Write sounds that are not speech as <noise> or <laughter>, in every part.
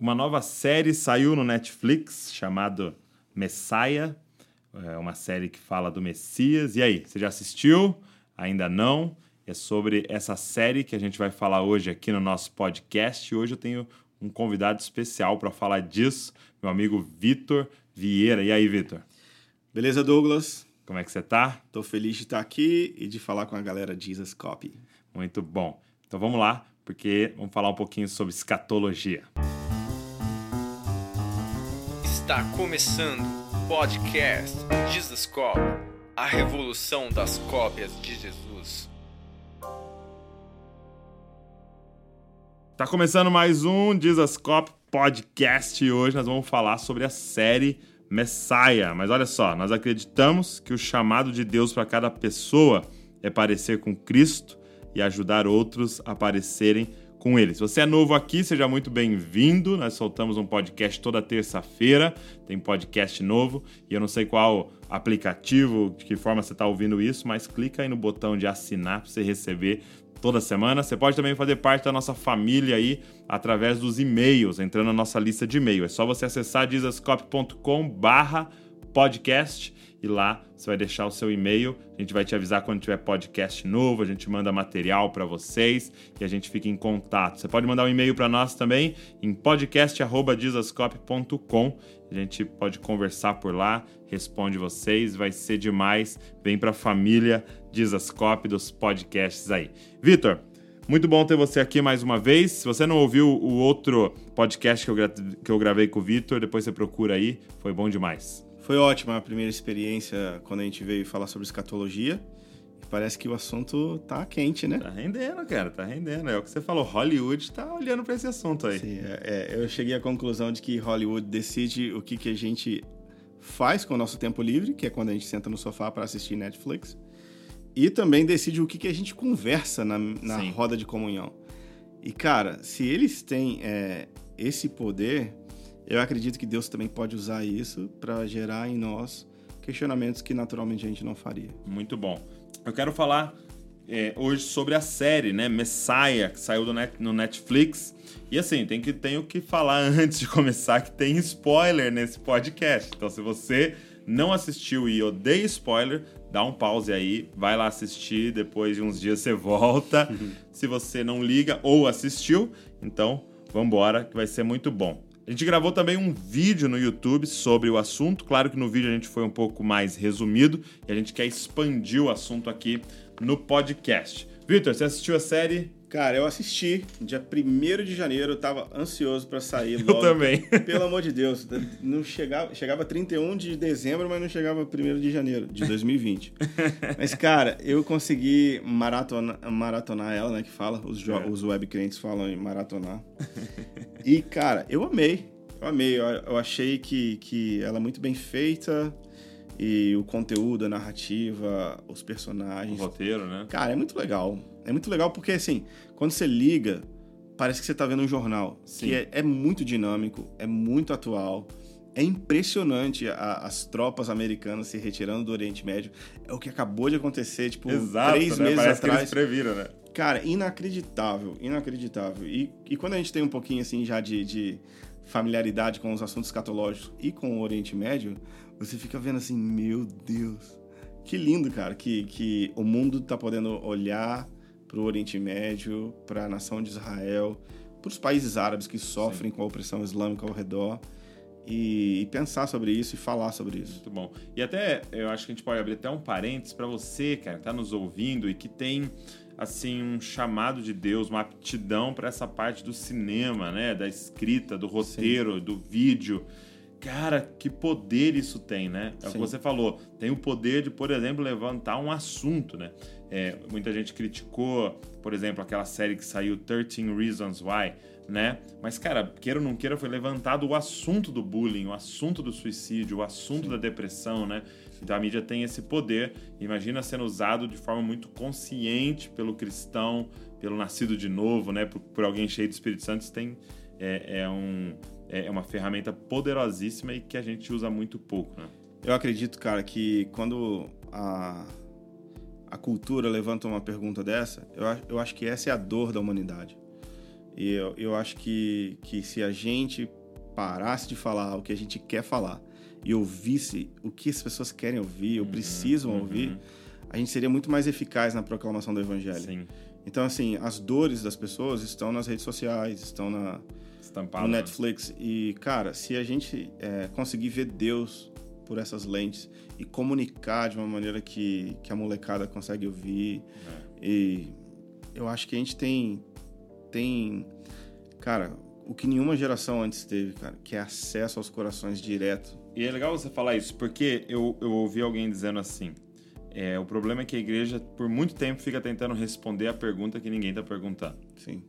Uma nova série saiu no Netflix chamado Messiah. É uma série que fala do Messias. E aí, você já assistiu? Ainda não? É sobre essa série que a gente vai falar hoje aqui no nosso podcast. E hoje eu tenho um convidado especial para falar disso, meu amigo Vitor Vieira. E aí, Vitor? Beleza, Douglas? Como é que você tá? Tô feliz de estar aqui e de falar com a galera Jesus Copy. Muito bom. Então vamos lá, porque vamos falar um pouquinho sobre escatologia. Está começando o podcast Jesus Cop, a revolução das cópias de Jesus. Tá começando mais um Jesus Cop podcast e hoje nós vamos falar sobre a série Messiah. Mas olha só, nós acreditamos que o chamado de Deus para cada pessoa é parecer com Cristo e ajudar outros a parecerem com ele. Se você é novo aqui, seja muito bem-vindo. Nós soltamos um podcast toda terça-feira, tem podcast novo e eu não sei qual aplicativo, de que forma você está ouvindo isso, mas clica aí no botão de assinar para você receber toda semana. Você pode também fazer parte da nossa família aí através dos e-mails, entrando na nossa lista de e-mail. É só você acessar dizascope.com/podcast e lá você vai deixar o seu e-mail. A gente vai te avisar quando tiver podcast novo, a gente manda material para vocês e a gente fica em contato. Você pode mandar um e-mail para nós também em podcast@dizascope.com. A gente pode conversar por lá, responde vocês, vai ser demais. Vem para a família Dizascope dos podcasts aí. Vitor, muito bom ter você aqui mais uma vez. Se você não ouviu o outro podcast que eu, que eu gravei com o Vitor, depois você procura aí. Foi bom demais. Foi ótima a primeira experiência quando a gente veio falar sobre escatologia. Parece que o assunto tá quente, né? Tá rendendo, cara, tá rendendo. É o que você falou, Hollywood tá olhando para esse assunto aí. Sim, é, é, eu cheguei à conclusão de que Hollywood decide o que, que a gente faz com o nosso tempo livre, que é quando a gente senta no sofá para assistir Netflix, e também decide o que, que a gente conversa na, na roda de comunhão. E, cara, se eles têm é, esse poder, eu acredito que Deus também pode usar isso para gerar em nós questionamentos que naturalmente a gente não faria. Muito bom. Eu quero falar é, hoje sobre a série, né, Messiah, que saiu net, no Netflix. E assim, tem que tenho que falar <laughs> antes de começar que tem spoiler nesse podcast. Então, se você não assistiu e odeia spoiler, dá um pause aí, vai lá assistir, depois de uns dias você volta. <laughs> se você não liga ou assistiu, então vambora, que vai ser muito bom. A gente gravou também um vídeo no YouTube sobre o assunto. Claro que no vídeo a gente foi um pouco mais resumido e a gente quer expandir o assunto aqui no podcast. Vitor, você assistiu a série? Cara, eu assisti dia 1 de janeiro, eu tava ansioso para sair logo. Eu também. <laughs> Pelo amor de Deus, não chegava, chegava 31 de dezembro, mas não chegava 1 de janeiro de 2020. <laughs> mas cara, eu consegui maratona, maratonar ela, né, que fala, os, é. os web clientes falam em maratonar. e cara, eu amei. Eu amei, eu, eu achei que, que ela é muito bem feita e o conteúdo, a narrativa, os personagens. O roteiro, né? Cara, é muito legal. É muito legal porque, assim, quando você liga, parece que você tá vendo um jornal. Sim. Que é, é muito dinâmico, é muito atual. É impressionante a, as tropas americanas se retirando do Oriente Médio. É o que acabou de acontecer, tipo, Exato, três né? meses Parece atrás. Que eles previram, né? Cara, inacreditável, inacreditável. E, e quando a gente tem um pouquinho, assim, já de, de familiaridade com os assuntos escatológicos e com o Oriente Médio, você fica vendo assim, meu Deus, que lindo, cara, que, que o mundo tá podendo olhar para o Oriente Médio, para a nação de Israel, para os países árabes que sofrem Sim. com a opressão islâmica ao redor. E, e, pensar sobre isso e falar sobre isso. Muito bom. E até eu acho que a gente pode abrir até um parênteses para você, cara, que está nos ouvindo e que tem assim um chamado de Deus, uma aptidão para essa parte do cinema, né, da escrita, do roteiro, Sim. do vídeo. Cara, que poder isso tem, né? É o que você falou. Tem o poder de, por exemplo, levantar um assunto, né? É, muita gente criticou, por exemplo, aquela série que saiu 13 Reasons Why, né? Mas, cara, queira ou não queira, foi levantado o assunto do bullying, o assunto do suicídio, o assunto Sim. da depressão, né? Então a mídia tem esse poder, imagina sendo usado de forma muito consciente pelo cristão, pelo nascido de novo, né? Por, por alguém cheio do Espírito Santo, isso tem, é, é um é, é uma ferramenta poderosíssima e que a gente usa muito pouco, né? Eu acredito, cara, que quando a, a cultura levanta uma pergunta dessa, eu, eu acho que essa é a dor da humanidade. E eu, eu acho que, que se a gente parasse de falar o que a gente quer falar e ouvisse o que as pessoas querem ouvir ou Uhum, precisam uhum. ouvir, a gente seria muito mais eficaz na proclamação do evangelho. Sim, Então, assim, as dores das pessoas estão nas redes sociais, estão na, estampado. no né? Netflix. E, cara, se a gente é, conseguir ver Deus por essas lentes e comunicar de uma maneira que, que a molecada consegue ouvir, É. e eu acho que a gente tem, tem, cara, o que nenhuma geração antes teve, cara, que é acesso aos corações direto. E é legal você falar isso, porque eu, eu ouvi alguém dizendo assim: é, o problema é que a igreja, por muito tempo, fica tentando responder a pergunta que ninguém tá perguntando. Sim,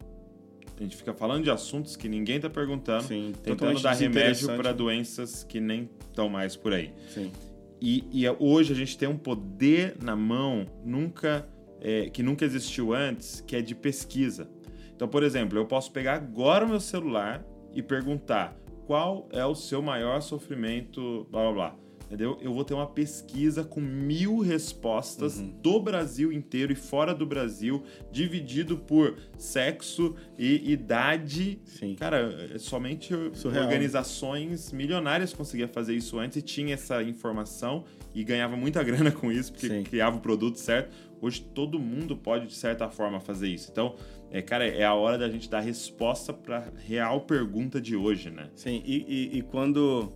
A gente fica falando de assuntos que ninguém tá perguntando, sim. tentando dar remédio para doenças que nem estão mais por aí. Sim, E, e é- hoje a gente tem um poder na mão nunca é, que nunca existiu antes, que é de pesquisa. Então, por exemplo, eu posso pegar agora o meu celular e perguntar qual é o seu maior sofrimento, blá blá blá. Entendeu? Eu vou ter uma pesquisa com mil respostas Uhum. do Brasil inteiro e fora do Brasil, dividido por sexo e idade. sim. Cara, é somente Surreal. organizações milionárias conseguiam fazer isso antes e tinha essa informação e ganhava muita <laughs> grana com isso, porque Sim. criava o produto certo. Hoje todo mundo pode, de certa forma, fazer isso. Então, é, cara, é a hora da gente dar resposta para real pergunta de hoje, né? Sim, e, e, e quando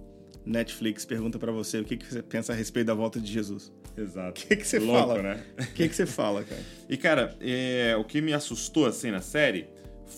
Netflix pergunta pra você o que, que você pensa a respeito da volta de Jesus, Exato. o <laughs> que, que você Louco, fala? né? O que, que você fala, cara? <laughs> E, cara, é, o que me assustou, assim, na série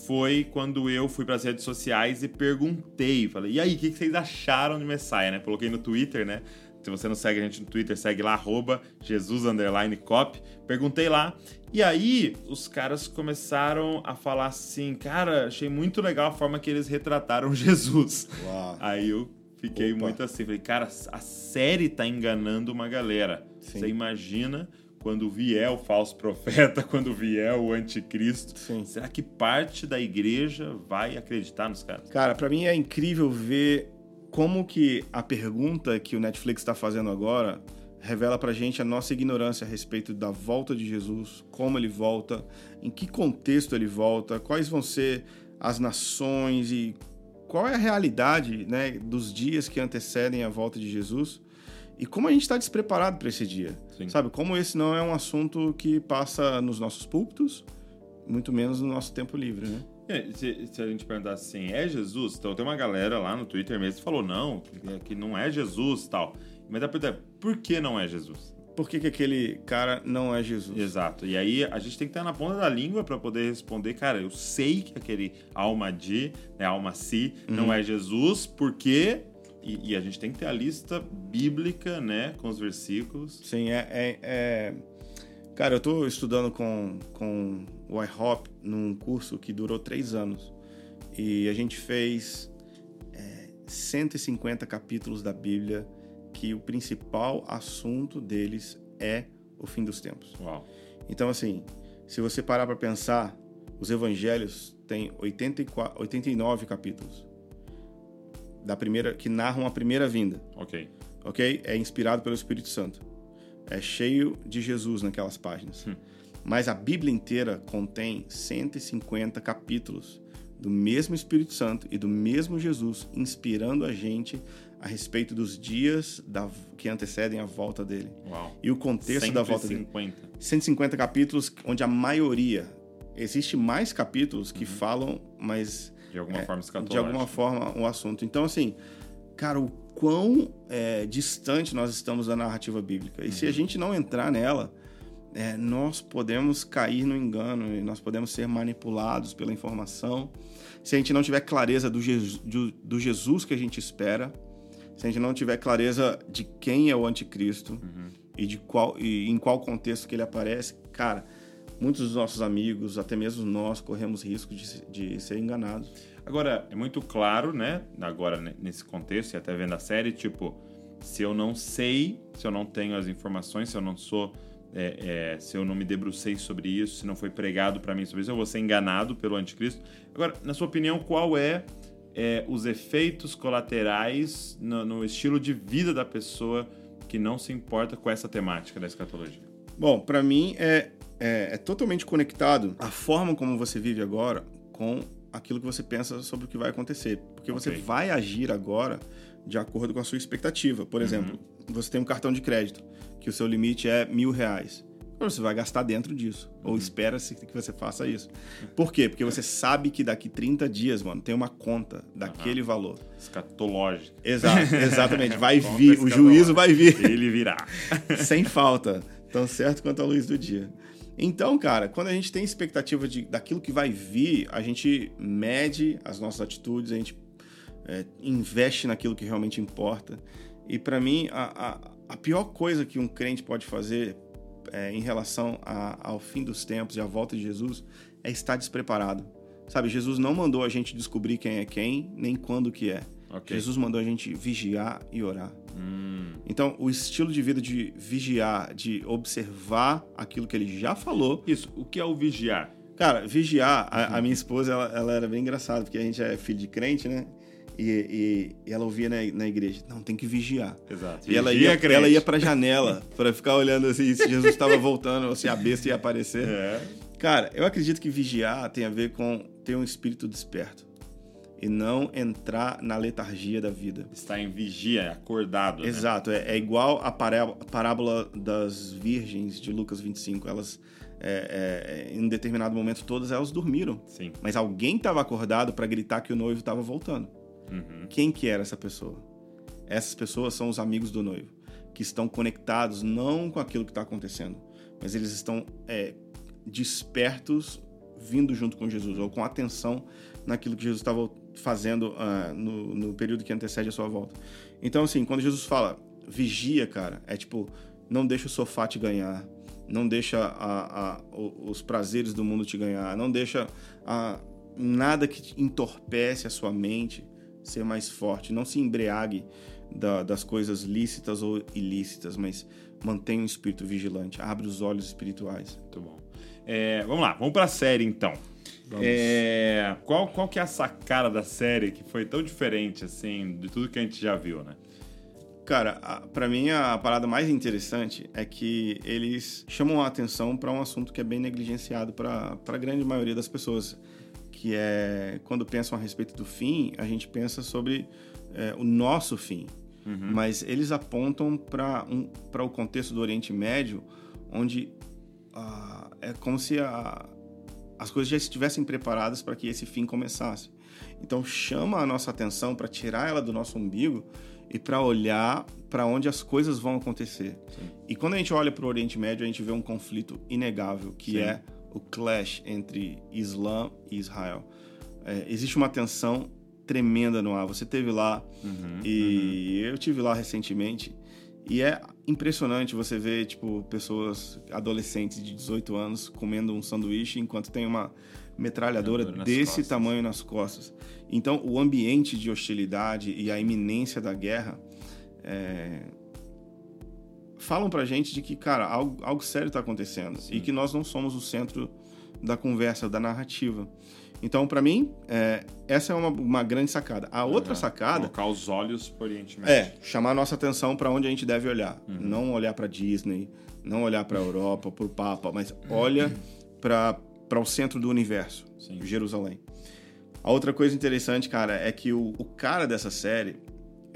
foi quando eu fui pras redes sociais e perguntei. Falei, e aí, o que, vocês acharam de Messiah, né? Coloquei no Twitter, né? Se você não segue a gente no Twitter, segue lá, arroba Jesus underline cop. Perguntei lá. E aí, os caras começaram a falar assim, cara, achei muito legal a forma que eles retrataram <laughs> Jesus. Uau. Aí eu fiquei Opa. muito assim, falei, cara, a série tá enganando uma galera. Sim. Você imagina quando vier o falso profeta, <laughs> quando vier o anticristo, Sim. será que parte da igreja vai acreditar nos caras? Cara, pra mim é incrível ver como que a pergunta que o Netflix está fazendo agora revela pra gente a nossa ignorância a respeito da volta de Jesus, como ele volta, em que contexto ele volta, quais vão ser as nações e qual é a realidade né, dos dias que antecedem a volta de Jesus e como a gente está despreparado para esse dia. Sim. Sabe, como esse não é um assunto que passa nos nossos púlpitos, muito menos no nosso tempo livre, né? É, Se, se a gente perguntar assim, é Jesus? Então tem uma galera lá no Twitter mesmo que falou, não, que, que não é Jesus e tal. Mas dá pra perguntar, por que não é Jesus? Por que, que aquele cara não é Jesus? Exato. E aí a gente tem que estar na ponta da língua para poder responder, cara, eu sei que aquele alma de, né, alma si, não é Jesus, porque e, e a gente tem que ter a lista bíblica, né, com os versículos. Sim, é, é- é- Cara, eu tô estudando com, com o iHop num curso que durou três anos. E a gente fez é, 150 capítulos da Bíblia que o principal assunto deles é o fim dos tempos. Uau. Então, assim, se você parar para pensar, os evangelhos têm 84, 89 capítulos da primeira que narram a primeira vinda Ok. ok? É inspirado pelo Espírito Santo. É cheio de Jesus naquelas páginas. Hum. Mas a Bíblia inteira contém 150 capítulos do mesmo Espírito Santo e do mesmo Jesus inspirando a gente a respeito dos dias da- que antecedem a volta dele. Uau. E o contexto da volta dele. 150. 150 capítulos onde a maioria existe mais capítulos que falam, mas De alguma é, forma escatológica. de alguma forma um assunto. Então, assim, cara, o quão é, distante nós estamos da narrativa bíblica. E se a gente não entrar nela, é, nós podemos cair no engano e nós podemos ser manipulados pela informação. Se a gente não tiver clareza do, Jesus, do, do Jesus que a gente espera, se a gente não tiver clareza de quem é o anticristo Uhum. e de qual e em qual contexto que ele aparece, cara, muitos dos nossos amigos, até mesmo nós, corremos risco de, de ser enganados. Agora, é muito claro, né? Agora, ne- nesse contexto, e até vendo a série, tipo, se eu não sei, se eu não tenho as informações, se eu não sou. é, é, se eu não me debrucei sobre isso, se não foi pregado para mim sobre isso, eu vou ser enganado pelo anticristo. Agora, na sua opinião, qual é, é, os efeitos colaterais no, no estilo de vida da pessoa que não se importa com essa temática da escatologia? Bom, para mim é, é, é totalmente conectado a forma como você vive agora com aquilo que você pensa sobre o que vai acontecer. Porque Ok. você vai agir agora de acordo com a sua expectativa. Por exemplo, você tem um cartão de crédito, que o seu limite é mil reais. Você vai gastar dentro disso. Ou espera-se que você faça isso. Por quê? Porque você sabe que daqui 30 dias, mano, tem uma conta daquele valor. Escatológico. Exato, <laughs> exatamente. Vai vir, o juízo vai vir. Ele virá. <laughs> sem falta, tão certo quanto a luz do dia. Então, cara, quando a gente tem expectativa de, daquilo que vai vir, a gente mede as nossas atitudes, a gente é, investe naquilo que realmente importa. E para mim, a, a, a pior coisa que um crente pode fazer é, em relação a- ao fim dos tempos e à volta de Jesus é estar despreparado. Sabe, Jesus não mandou a gente descobrir quem é quem, nem quando que é. Ok. Jesus mandou a gente vigiar e orar. Hum, Então, o estilo de vida de vigiar, de observar aquilo que ele já falou. Isso, o que é o vigiar? Cara, vigiar, a, a minha esposa, ela, ela era bem engraçada, porque a gente é filho de crente, né? E, e- e ela ouvia na, na igreja, não, tem que vigiar. Exato. E ela Vigia, ia, crente. ela ia pra janela pra ficar olhando assim, se Jesus estava voltando ou se a besta ia aparecer. É. Cara, eu acredito que vigiar tem a ver com ter um espírito desperto e não entrar na letargia da vida. Está em vigia, acordado. né? Exato, é, é igual a pará- a parábola das virgens de Lucas 25. Elas, é, é, em um determinado momento, todas elas dormiram. Sim. Mas alguém estava acordado para gritar que o noivo estava voltando. Uhum. Quem que era essa pessoa? Essas pessoas são os amigos do noivo, que estão conectados não com aquilo que está acontecendo, mas eles estão é, despertos vindo junto com Jesus, ou com atenção naquilo que Jesus estava fazendo ah, no, no período que antecede a sua volta. Então, assim, quando Jesus fala vigia, cara, é tipo, não deixa o sofá te ganhar, não deixa a- a- os prazeres do mundo te ganhar, não deixa a- nada que entorpece a sua mente ser mais forte. Não se embriague da- das coisas lícitas ou ilícitas, mas mantenha um espírito vigilante, abre os olhos espirituais. Muito bom. É, vamos lá, vamos pra série então. É, qual, qual que é a sacada da série que foi tão diferente, assim, de tudo que a gente já viu, né? Cara, a- pra mim a parada mais interessante é que eles chamam a atenção para um assunto que é bem negligenciado para a grande maioria das pessoas, que é quando pensam a respeito do fim, a gente pensa sobre é, o nosso fim, mas eles apontam para um, o contexto do Oriente Médio, onde ah, é como se a- as coisas já estivessem preparadas para que esse fim começasse. Então chama a nossa atenção para tirar ela do nosso umbigo e para olhar para onde as coisas vão acontecer. E quando a gente olha para o Oriente Médio, a gente vê um conflito inegável, que Sim. é o clash entre Islã e Israel. É, existe uma tensão tremenda no ar. Você teve lá Uhum, e eu tive lá recentemente e é impressionante você ver tipo pessoas adolescentes de 18 anos comendo um sanduíche enquanto tem uma metralhadora desse costas. tamanho nas costas. Então o ambiente de hostilidade e a iminência da guerra é, falam pra gente de que cara algo, algo sério tá acontecendo e que nós não somos o centro da conversa da narrativa. Então, pra mim, é, essa é uma, uma grande sacada. A outra Uhum. sacada Colocar os olhos pro Oriente Médio. é, chamar nossa atenção para onde a gente deve olhar. Não olhar para Disney, não olhar para Europa, para o Papa, mas olha para o centro do universo, Sim. Jerusalém. A outra coisa interessante, cara, é que o, o cara dessa série,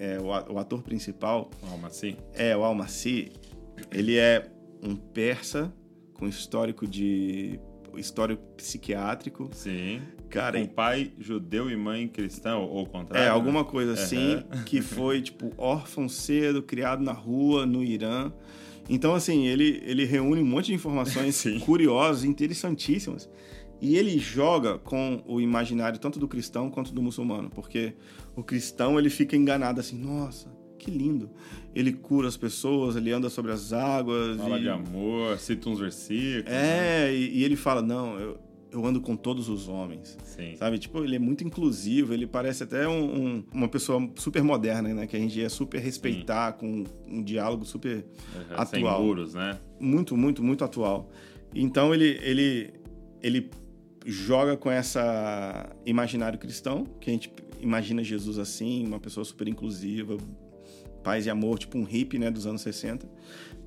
é, o, o ator principal, Alma assim. é o Al-Masih, ele é um persa com histórico de histórico psiquiátrico. Sim. Cara, Com pai judeu e mãe cristã, ou o contrário. É, né? alguma coisa assim, que foi, tipo, órfão cedo, criado na rua, no Irã. Então, assim, ele, ele reúne um monte de informações <laughs> curiosas, interessantíssimas. E ele joga com o imaginário tanto do cristão quanto do muçulmano. Porque o cristão, ele fica enganado assim, nossa, que lindo. Ele cura as pessoas, ele anda sobre as águas. Fala e... de amor, cita uns versículos. né? É, e, e ele fala, não, eu, eu ando com todos os homens. Sim. Sabe? Tipo, ele é muito inclusivo, ele parece até um- um- uma pessoa super moderna, né? Que a gente ia super respeitar, com um diálogo super Uhum, Sem atual. muros, né? muito, muito, muito atual. Então ele, ele, ele joga com essa imaginário cristão, que a gente imagina Jesus assim, uma pessoa super inclusiva, paz e amor, tipo um hippie, né, dos anos 60.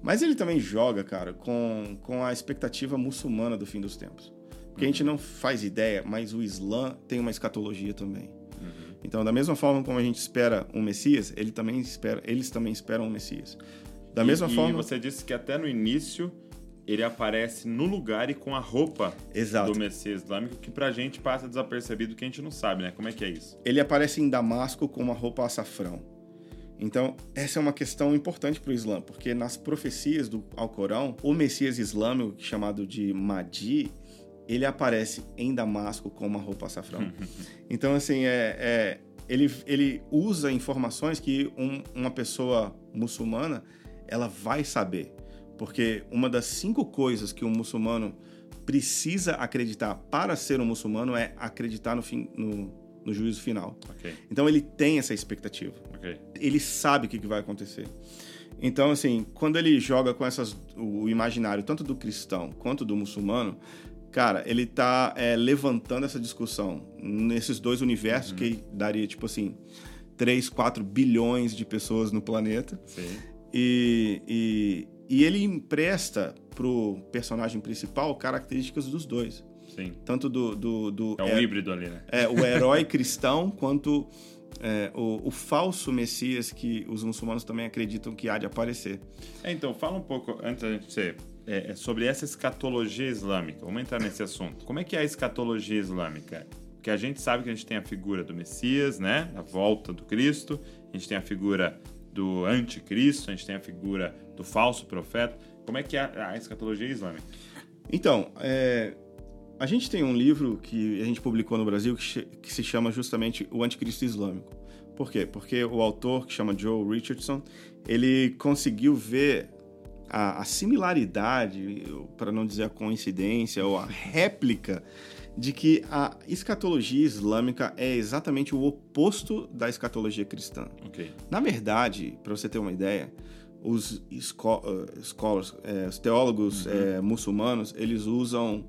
Mas ele também joga, cara, com, com a expectativa muçulmana do fim dos tempos. Porque a gente não faz ideia, mas o Islã tem uma escatologia também. Então, da mesma forma como a gente espera um Messias, ele também espera, eles também esperam um Messias. Da E- mesma e forma. você disse que até no início ele aparece no lugar e com a roupa Exato. do Messias Islâmico, que pra gente passa desapercebido que a gente não sabe, né? Como é que é isso? ele aparece em Damasco com uma roupa açafrão. Então, essa é uma questão importante para o Islã, porque nas profecias do Alcorão, o Messias islâmico, chamado de Mahdi, ele aparece em Damasco com uma roupa açafrão. <laughs> então, assim, é, é- ele, ele usa informações que um- uma pessoa muçulmana ela vai saber. Porque uma das cinco coisas que um muçulmano precisa acreditar para ser um muçulmano é acreditar no, fim, no, no juízo final. Ok, Então ele tem essa expectativa. ok. Ele sabe o que vai acontecer. Então, assim, quando ele joga com essas, o imaginário tanto do cristão quanto do muçulmano, cara, ele tá é, levantando essa discussão nesses dois universos que daria, tipo assim, 3, 4 bilhões de pessoas no planeta. Sim. E, e, e ele empresta pro personagem principal características dos dois. Sim. Tanto do. do, do É um híbrido ali, né? é, o <laughs> herói cristão quanto é, o, o falso Messias que os muçulmanos também acreditam que há de aparecer. É, então, fala um pouco, antes da gente ser, é, é sobre essa escatologia islâmica. Vamos entrar nesse assunto. Como é que é a escatologia islâmica? Porque a gente sabe que a gente tem a figura do Messias, né? A volta do Cristo. A gente tem a figura do anticristo. A gente tem a figura do falso profeta. Como é que é a, escatologia islâmica? Então, é, a gente tem um livro que a gente publicou no Brasil que, que se chama justamente O Anticristo Islâmico. Por quê? Porque o autor, que chama Joe Richardson, ele conseguiu ver a, a similaridade, para não dizer a coincidência, ou a réplica de que a escatologia islâmica é exatamente o oposto da escatologia cristã. Ok. Na verdade, para você ter uma ideia, os esco- eh, scholars, eh, os teólogos eh, muçulmanos, eles usam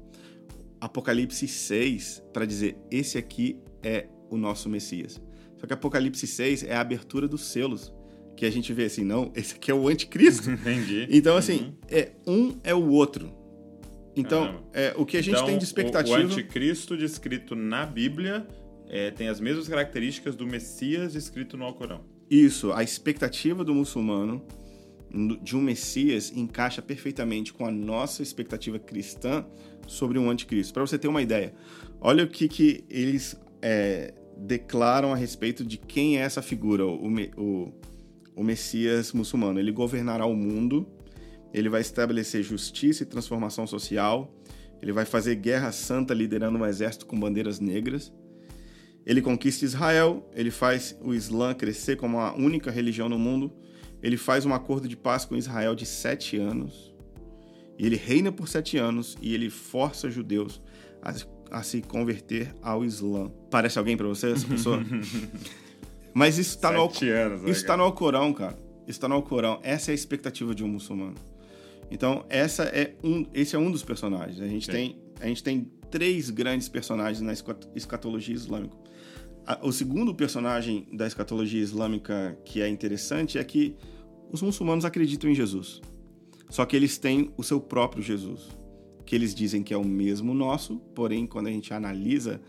Apocalipse 6 para dizer esse aqui é o nosso Messias. Só que Apocalipse 6 é a abertura dos selos, que a gente vê assim, não, esse aqui é o anticristo. <laughs> Entendi. Então, assim, é um é o outro. Então, é, o que a gente Então, tem o- de expectativa... O, anticristo descrito na Bíblia é, tem as mesmas características do Messias descrito no Alcorão. Isso, a expectativa do muçulmano no- de um Messias encaixa perfeitamente com a nossa expectativa cristã sobre um anticristo. Para você ter uma ideia, olha o que, que eles é, declaram a respeito de quem é essa figura, o, o, o Messias muçulmano. Ele governará o mundo, ele vai estabelecer justiça e transformação social, ele vai fazer guerra santa liderando um exército com bandeiras negras. Ele conquista Israel, ele faz o Islã crescer como a única religião no mundo, ele faz um acordo de paz com Israel de sete anos, e ele reina por sete anos e ele força judeus a, a se converter ao Islã. Parece alguém para você, essa pessoa? <laughs> Mas isso está no, Sete anos, isso tá no Alcorão, cara. Isso está no Alcorão. Essa é a expectativa de um muçulmano. Então, essa é um, esse é um dos personagens. A gente, Sim. tem, a gente tem três grandes personagens na esca- escatologia islâmica. O segundo personagem da escatologia islâmica que é interessante é que os muçulmanos acreditam em Jesus. Só que eles têm o seu próprio Jesus, que eles dizem que é o mesmo nosso, porém, quando a gente analisa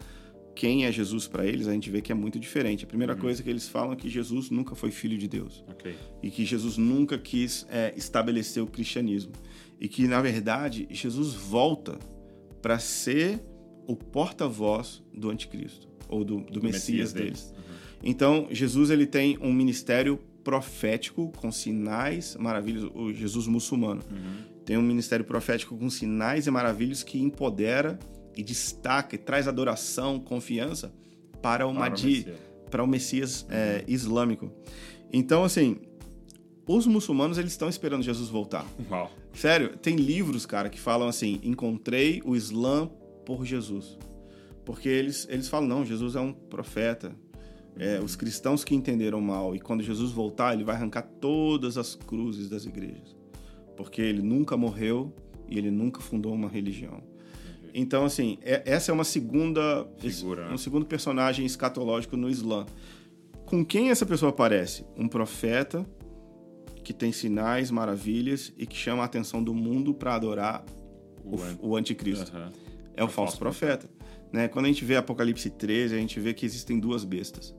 quem é Jesus para eles, a gente vê que é muito diferente. A primeira coisa que eles falam é que Jesus nunca foi filho de Deus. Ok. e que Jesus nunca quis é, estabelecer o cristianismo. E que na verdade Jesus volta para ser o porta-voz do anticristo ou do, do Messias, deles. Então Jesus ele tem um ministério profético com sinais maravilhos, o Jesus muçulmano. Tem um ministério profético com sinais e maravilhas que empodera e destaca e traz adoração, confiança para o Para Mahdi, Messias. para o Messias é, islâmico. Então, assim, os muçulmanos eles estão esperando Jesus voltar. Uau. Sério, tem livros, cara, que falam assim: encontrei o Islã por Jesus. Porque eles, eles falam, não, Jesus é um profeta. É, os cristãos que entenderam mal. E quando Jesus voltar, ele vai arrancar todas as cruzes das igrejas. Porque ele nunca morreu e ele nunca fundou uma religião. Então, assim, é- essa é uma segunda. Figura, né? Um segundo personagem escatológico no Islã. Com quem essa pessoa aparece? Um profeta que tem sinais, maravilhas e que chama a atenção do mundo para adorar o, O o anticristo. Aham. é o falso profeta. Né? Quando a gente vê Apocalipse 13, a gente vê que existem duas bestas.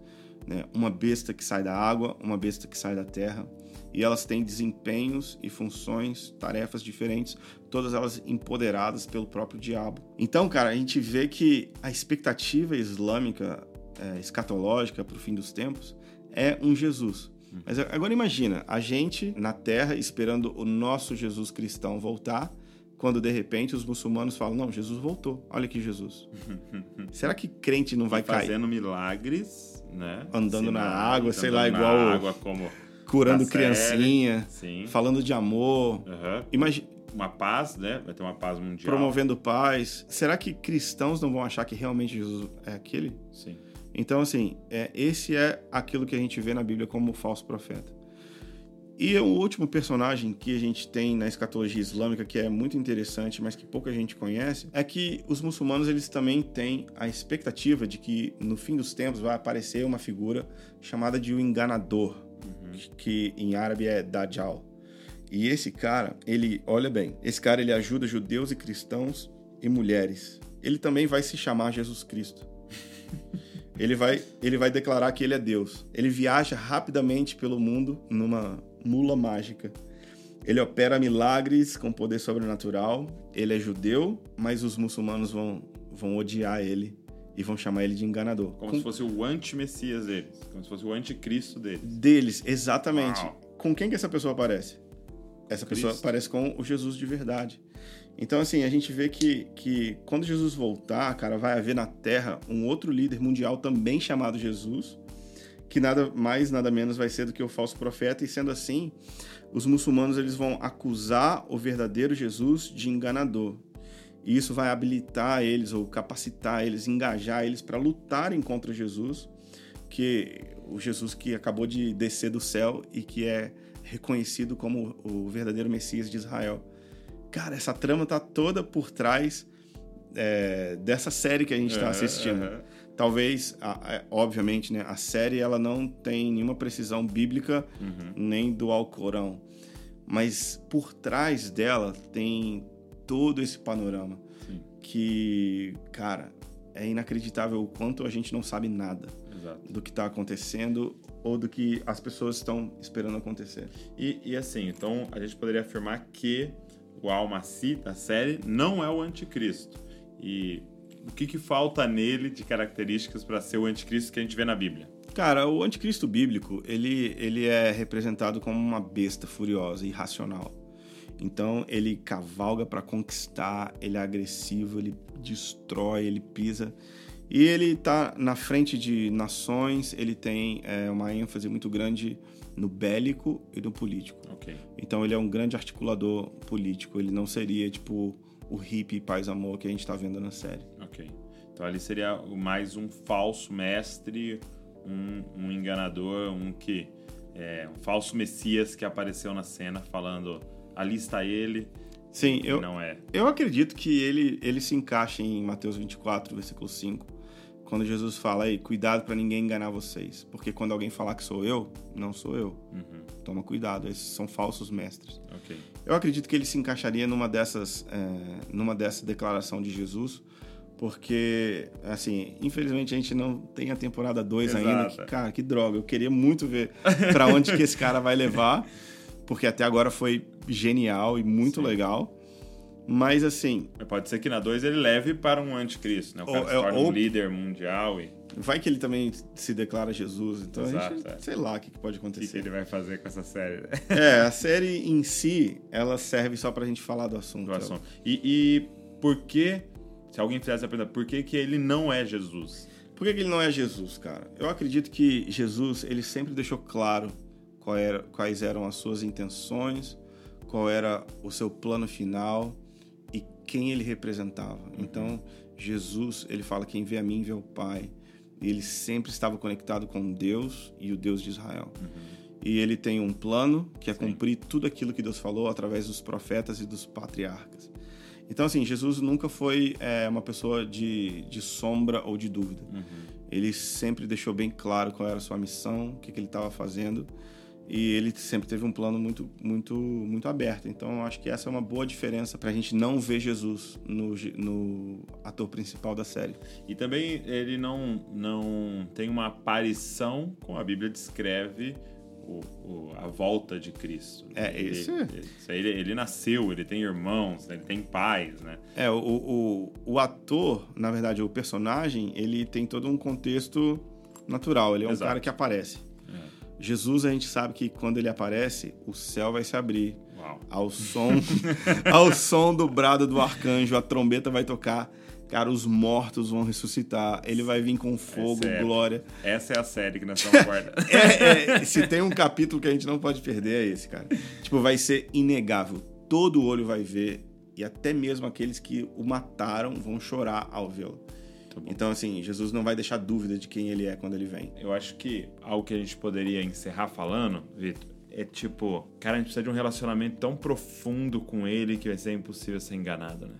Né? Uma besta que sai da água, uma besta que sai da terra. E elas têm desempenhos e funções, tarefas diferentes, todas elas empoderadas pelo próprio diabo. Então, cara, a gente vê que a expectativa islâmica, é, escatológica para o fim dos tempos, é um Jesus. Mas agora imagina, a gente na Terra esperando o nosso Jesus cristão voltar, quando de repente os muçulmanos falam: Não, Jesus voltou, olha aqui Jesus. <laughs> Será que crente não vai fazendo cair? Fazendo milagres, né? Andando na água, sei lá, na igual. água como curando criancinha, falando de amor. Aham. Imagina. Uma paz, né? Vai ter uma paz mundial. Promovendo paz. Será que cristãos não vão achar que realmente Jesus é aquele? Sim. Então, assim, é, esse é aquilo que a gente vê na Bíblia como falso profeta. E o último personagem que a gente tem na escatologia islâmica, que é muito interessante, mas que pouca gente conhece, é que os muçulmanos eles também têm a expectativa de que no fim dos tempos vai aparecer uma figura chamada de o enganador, que em árabe é Dajjal. E esse cara, ele, olha bem, esse cara ele ajuda judeus e cristãos e mulheres. Ele também vai se chamar Jesus Cristo. <laughs> Ele vai, ele vai declarar que ele é Deus. Ele viaja rapidamente pelo mundo numa mula mágica. Ele opera milagres com poder sobrenatural. Ele é judeu, mas os muçulmanos vão, vão odiar ele e vão chamar ele de enganador. Como Com- se fosse o anti-messias deles. Como se fosse o anticristo deles. Deles, exatamente. Uau. Com quem que essa pessoa aparece? Essa pessoa Cristo. aparece com o Jesus de verdade. Então, assim, a gente vê que, que quando Jesus voltar, cara, vai haver na Terra um outro líder mundial também chamado Jesus, que nada mais, nada menos vai ser do que o falso profeta, e sendo assim, os muçulmanos eles vão acusar o verdadeiro Jesus de enganador. E isso vai habilitar eles ou capacitar eles, engajar eles para lutarem contra Jesus, que o Jesus que acabou de descer do céu e que é reconhecido como o verdadeiro Messias de Israel. Cara, essa trama tá toda por trás é, dessa série que a gente está Aham, assistindo. Talvez, a- a- obviamente, né, a série ela não tem nenhuma precisão bíblica Uhum. nem do Alcorão, mas por trás dela tem todo esse panorama Sim. que, cara, é inacreditável o quanto a gente não sabe nada Exato. do que está acontecendo ou do que as pessoas estão esperando acontecer. E, e assim, então a gente poderia afirmar que o Al-Masih da série não é o anticristo. E o que, que falta nele de características para ser o anticristo que a gente vê na Bíblia? Cara, o anticristo bíblico, ele, ele é representado como uma besta furiosa, irracional. Então, ele cavalga para conquistar, ele é agressivo, ele destrói, ele pisa. E ele tá na frente de nações, ele tem é, uma ênfase muito grande no bélico e no político. Ok. Então, ele é um grande articulador político. Ele não seria, tipo, o hippie paz-amor que a gente tá vendo na série. Ok. Então ali seria mais um falso mestre, um, um enganador, um que. É, um falso messias que apareceu na cena falando ali está ele. Sim, eu, não é. Eu acredito que ele, ele se encaixa em Mateus 24, versículo 5, quando Jesus fala aí, cuidado para ninguém enganar vocês, porque quando alguém falar que sou eu, não sou eu. Uhum. Toma cuidado, esses são falsos mestres. Ok. Eu acredito que ele se encaixaria numa dessas, é, numa dessa declaração de Jesus, porque, assim, infelizmente a gente não tem a temporada 2 ainda. Que, cara, que droga. Eu queria muito ver para onde que esse cara vai levar, <laughs> porque até agora foi genial e muito Sim. legal. Mas, assim, pode ser que na 2 ele leve para um anticristo, né? O cara Ou- se torna ou- um líder mundial e Vai que ele também se declara Jesus, então a Exato, gente, é. sei lá o que, que pode o que, que acontecer. ele vai fazer com essa série né? <laughs> É, a série em si, ela serve só pra gente falar do assunto. do assunto. E, e por que, se alguém fizesse a pergunta, por que, que ele não é Jesus? Por que, que ele não é Jesus, cara? Eu acredito que Jesus, ele sempre deixou claro qual era- quais eram as suas intenções, qual era o seu plano final e quem ele representava. Então, Jesus, ele fala, quem vê a mim vê o Pai. E ele sempre estava conectado com Deus e o Deus de Israel. E ele tem um plano que é Sim. cumprir tudo aquilo que Deus falou através dos profetas e dos patriarcas. Então, assim, Jesus nunca foi é, uma pessoa de, de sombra ou de dúvida. Ele sempre deixou bem claro qual era a sua missão, o que, que ele estava fazendo. E ele sempre teve um plano muito, muito, muito aberto. Então, eu acho que essa é uma boa diferença para a gente não ver Jesus no, no ator principal da série. E também ele não, não tem uma aparição, como a Bíblia descreve, o, o, a volta de Cristo. É, ele, esse... Ele, ele, nasceu, ele tem irmãos, ele tem pais, né? É, o, o, o ator, na verdade, o personagem, ele tem todo um contexto natural. Ele é um Exato. cara que aparece. Jesus, a gente sabe que quando ele aparece, o céu vai se abrir. Uau. Ao som, <laughs> ao som do brado do arcanjo, a trombeta vai tocar. Cara, os mortos vão ressuscitar. Ele vai vir com fogo, sério. glória. Essa é a série que nós <laughs> estamos guardando. É, é, se tem um capítulo que a gente não pode perder, é esse, cara. Tipo, vai ser inegável. Todo olho vai ver. E até mesmo aqueles que o mataram vão chorar ao vê-lo. Então, assim, Jesus não vai deixar dúvida de quem ele é quando ele vem. Eu acho que algo que a gente poderia encerrar falando, Vitor, é tipo, cara, a gente precisa de um relacionamento tão profundo com ele que vai ser impossível ser enganado, né?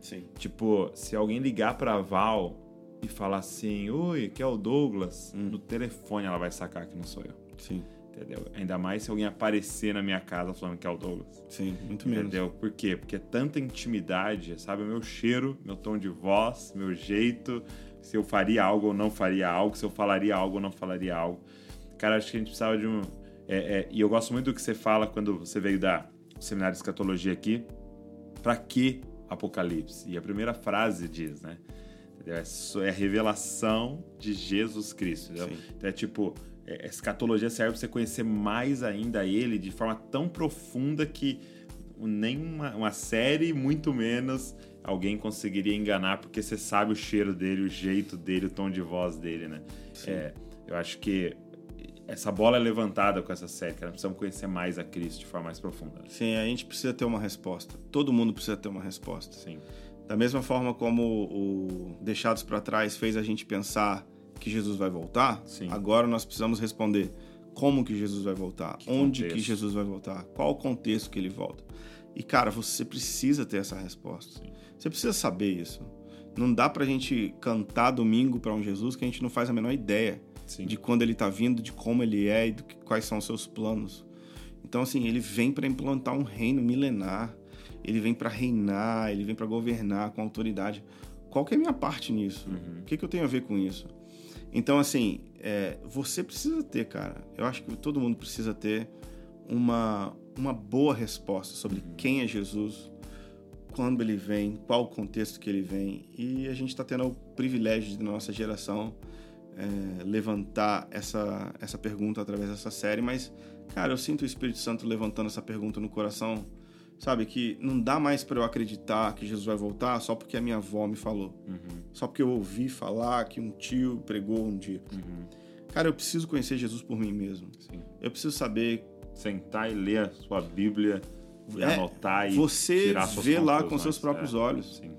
Sim. Tipo, se alguém ligar pra Val e falar assim, oi, aqui é o Douglas, Hum. no telefone ela vai sacar que não sou eu. Sim. Entendeu? Ainda mais se alguém aparecer na minha casa falando que é o Douglas. Sim, muito menos. Entendeu? Por quê? Porque é tanta intimidade, sabe? O meu cheiro, meu tom de voz, meu jeito, se eu faria algo ou não faria algo, se eu falaria algo ou não falaria algo. Cara, acho que a gente precisava de um. é, é, e eu gosto muito do que você fala quando você veio dar o seminário de escatologia aqui. Pra que Apocalipse? E a primeira frase diz, né? Entendeu? É É a revelação de Jesus Cristo. Entendeu? Então é tipo, é, escatologia serve pra você conhecer mais ainda ele de forma tão profunda que nem uma, série, muito menos, alguém conseguiria enganar, porque você sabe o cheiro dele, o jeito dele, o tom de voz dele, né? É, eu acho que essa bola é levantada com essa série, cara. Nós precisamos conhecer mais a Cristo de forma mais profunda. né? Sim, a gente precisa ter uma resposta. Todo mundo precisa ter uma resposta. Sim. Da mesma forma como o Deixados para Trás fez a gente pensar que Jesus vai voltar, Sim. agora nós precisamos responder como que Jesus vai voltar, Que onde contexto? que Jesus vai voltar, qual o contexto que ele volta. E cara, você precisa ter essa resposta. Sim. Você precisa saber isso. Não dá pra gente cantar domingo para um Jesus que a gente não faz a menor ideia Sim. de quando ele tá vindo, de como ele é e que- quais são os seus planos. Então, assim, ele vem para implantar um reino milenar. Ele vem para reinar, ele vem para governar com autoridade. Qual que é a minha parte nisso? Uhum. O que, que eu tenho a ver com isso? Então, assim, é, você precisa ter, cara. Eu acho que todo mundo precisa ter uma, uma boa resposta sobre quem é Jesus, quando ele vem, qual o contexto que ele vem. E a gente está tendo o privilégio de, na nossa geração, é, levantar essa, essa pergunta através dessa série. Mas, cara, eu sinto o Espírito Santo levantando essa pergunta no coração. Sabe, que não dá mais para eu acreditar que Jesus vai voltar só porque a minha avó me falou. Uhum. Só porque eu ouvi falar que um tio pregou um dia. Uhum. Cara, eu preciso conhecer Jesus por mim mesmo. Sim. Eu preciso saber. Sentar e ler a sua Bíblia e É, anotar e você tirar suas vê lá com seus próprios É, olhos. Sim.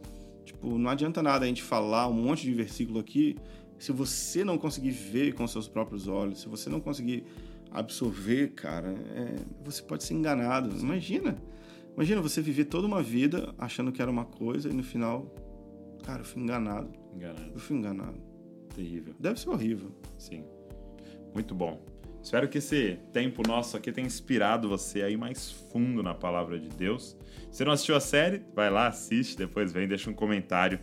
Tipo, não adianta nada a gente falar um monte de versículo aqui se você não conseguir ver com seus próprios olhos, se você não conseguir absorver, cara, é, você pode ser enganado. Imagina. Imagina você viver toda uma vida achando que era uma coisa e no final, cara, eu fui enganado. Enganado. Eu fui enganado. Terrível. Deve ser horrível. Sim. Muito bom. Espero que esse tempo nosso aqui tenha inspirado você a ir mais fundo na palavra de Deus. Se não assistiu a série, vai lá, assiste, depois vem, deixa um comentário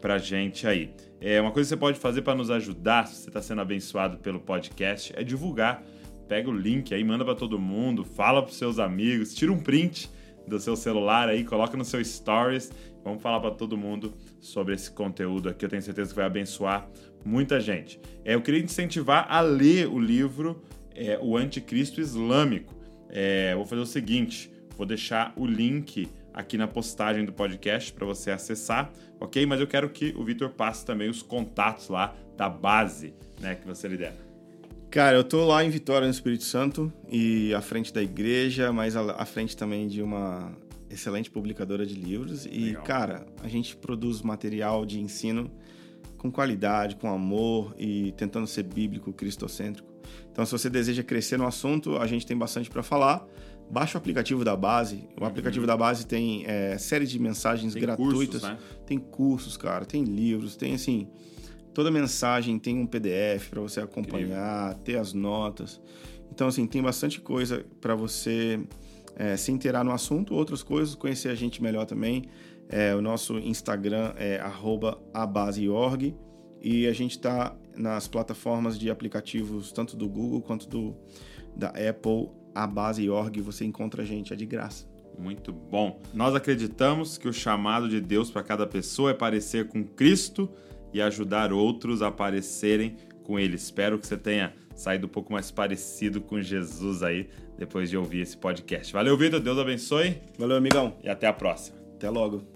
pra gente aí. É, uma coisa que você pode fazer para nos ajudar, se você está sendo abençoado pelo podcast, é divulgar. Pega o link aí, manda para todo mundo, fala pros seus amigos, tira um print do seu celular aí, coloca no seu stories. Vamos falar para todo mundo sobre esse conteúdo aqui. Eu tenho certeza que vai abençoar muita gente. É, eu queria incentivar a ler o livro é, O Anticristo Islâmico. É, vou fazer o seguinte: vou deixar o link aqui na postagem do podcast para você acessar, ok? Mas eu quero que o Vitor passe também os contatos lá da base né, que você lidera. Cara, eu tô lá em Vitória, no Espírito Santo, e à frente da igreja, mas à frente também de uma excelente publicadora de livros. E, Legal. cara, a gente produz material de ensino com qualidade, com amor e tentando ser bíblico, cristocêntrico. Então, se você deseja crescer no assunto, a gente tem bastante para falar. Baixa o aplicativo da base. O aplicativo da base tem é, série de mensagens Tem gratuitas. cursos, né? Tem cursos, cara, tem livros, tem assim. Toda mensagem tem um PDF para você acompanhar, ter as notas. Então, assim, tem bastante coisa para você é, se inteirar no assunto, outras coisas, conhecer a gente melhor também. É, o nosso Instagram é abaseorg e a gente está nas plataformas de aplicativos tanto do Google quanto do, da Apple, abaseorg, você encontra a gente, é de graça. Muito bom. Nós acreditamos que o chamado de Deus para cada pessoa é parecer com Cristo e ajudar outros a parecerem com Ele. Espero que você tenha saído um pouco mais parecido com Jesus aí depois de ouvir esse podcast. Valeu, Vitor. Deus abençoe. Valeu, amigão. E até a próxima. Até logo.